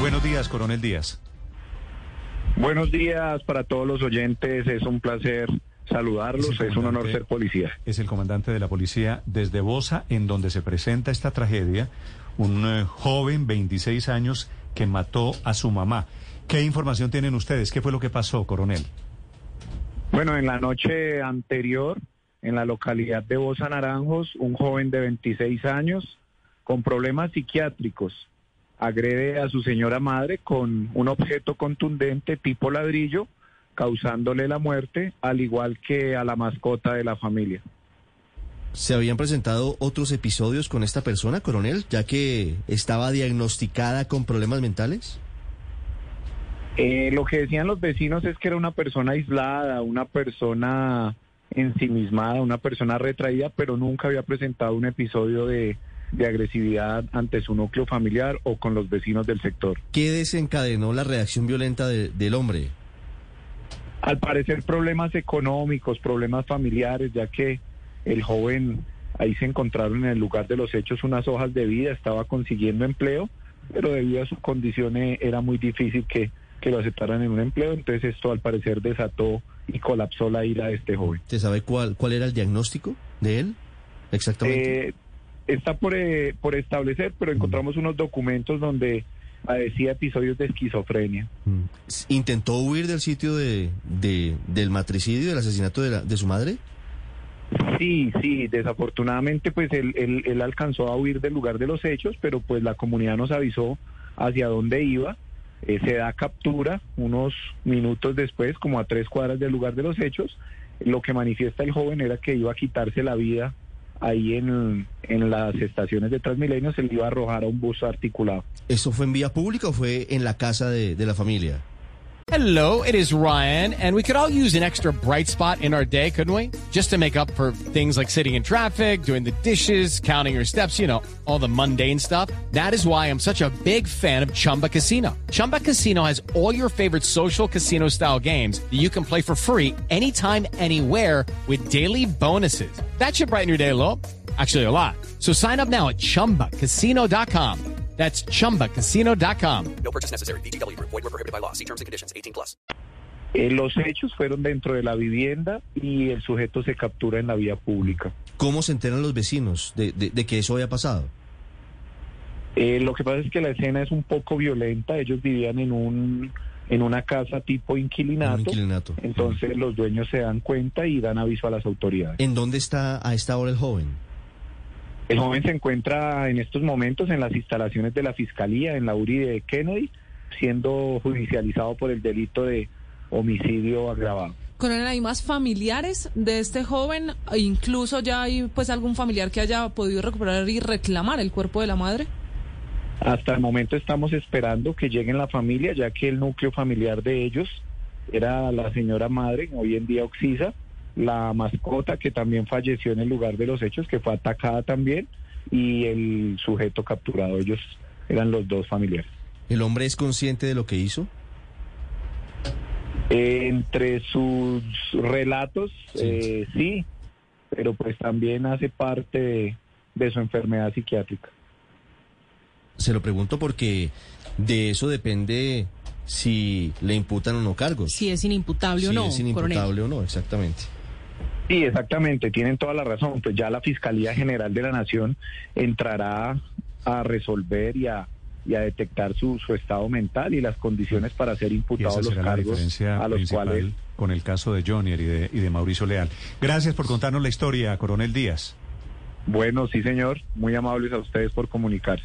Buenos días, Coronel Díaz. Buenos días para todos los oyentes. Es un placer saludarlos. Es un honor ser policía. Es el comandante de la policía desde Bosa, en donde se presenta esta tragedia. Un eh, joven, 26 años, que mató a su mamá. ¿Qué información tienen ustedes? ¿Qué fue lo que pasó, coronel? Bueno, en la noche anterior, en la localidad de Bosa Naranjos, un joven de 26 años con problemas psiquiátricos agrede a su señora madre con un objeto contundente tipo ladrillo, causándole la muerte, al igual que a la mascota de la familia. ¿Se habían presentado otros episodios con esta persona, coronel, ya que estaba diagnosticada con problemas mentales? Eh, lo que decían los vecinos es que era una persona aislada, una persona ensimismada, una persona retraída, pero nunca había presentado un episodio de, de agresividad ante su núcleo familiar o con los vecinos del sector. ¿Qué desencadenó la reacción violenta de- del hombre? Al parecer problemas económicos, problemas familiares, ya que el joven ahí se encontraron en el lugar de los hechos unas hojas de vida, estaba consiguiendo empleo, pero debido a sus condiciones era muy difícil que, que lo aceptaran en un empleo, entonces esto al parecer desató y colapsó la ira de este joven. ¿Se sabe cuál, cuál era el diagnóstico de él? Exactamente. Eh, está por, eh, por establecer, pero encontramos unos documentos donde padecía episodios de esquizofrenia. ¿Intentó huir del sitio de, de- del matricidio, del asesinato de, la- de su madre? Sí, sí, desafortunadamente pues él, él, él alcanzó a huir del lugar de los hechos, pero pues la comunidad nos avisó hacia dónde iba. Eh, se da captura unos minutos después, como a tres cuadras del lugar de los hechos. Lo que manifiesta el joven era que iba a quitarse la vida ahí en, en las estaciones de Transmilenio, se le iba a arrojar a un bus articulado. ¿Eso fue en vía pública o fue en la casa de, de la familia? Hello, it is Ryan, and we could all use an extra bright spot in our day, couldn't we? Just to make up for things like sitting in traffic, doing the dishes, counting your steps, you know, all the mundane stuff. That is why I'm such a big fan of Chumba Casino. Chumba Casino has all your favorite social casino style games that you can play for free anytime, anywhere with daily bonuses. That should brighten your day a little. Actually, a lot. So sign up now at chumbacasino.com. That's chumbacasino.com. No purchase necessary. VGW Group. Void were prohibited by law. See terms and conditions. 18 plus. Eh, los hechos fueron dentro de la vivienda y el sujeto se captura en la vía pública. ¿Cómo se enteran los vecinos de, de- de que eso había pasado? Eh, lo que pasa es que la escena es un poco violenta. Ellos vivían en un en una casa tipo inquilinato. Inquilinato. Entonces los dueños se dan cuenta y dan aviso a las autoridades. ¿En dónde está a esta hora el joven? El joven se encuentra en estos momentos en las instalaciones de la fiscalía en la URI de Kennedy, siendo judicializado por el delito de homicidio agravado. Coronel, ¿hay más familiares de este joven? E incluso ya hay pues algún familiar que haya podido recuperar y reclamar el cuerpo de la madre. Hasta el momento estamos esperando que lleguen la familia, ya que el núcleo familiar de ellos era la señora madre, hoy en día Oxisa, la mascota que también falleció en el lugar de los hechos, que fue atacada también, y el sujeto capturado. Ellos eran los dos familiares. ¿El hombre es consciente de lo que hizo? Eh, entre sus relatos, eh, sí, pero pues también hace parte de, de su enfermedad psiquiátrica. Se lo pregunto porque de eso depende si le imputan o no cargos. Si es inimputable o Si no, es coronel. inimputable o no, exactamente. Sí, exactamente, tienen toda la razón. Pues ya la Fiscalía General de la Nación entrará a resolver y a, y a detectar su, su estado mental y las condiciones para ser imputados los cargos a los cuales... con el caso de Jonier y de, y de Mauricio Leal. Gracias por contarnos la historia, Coronel Díaz. Bueno, sí señor, muy amables a ustedes por comunicarse.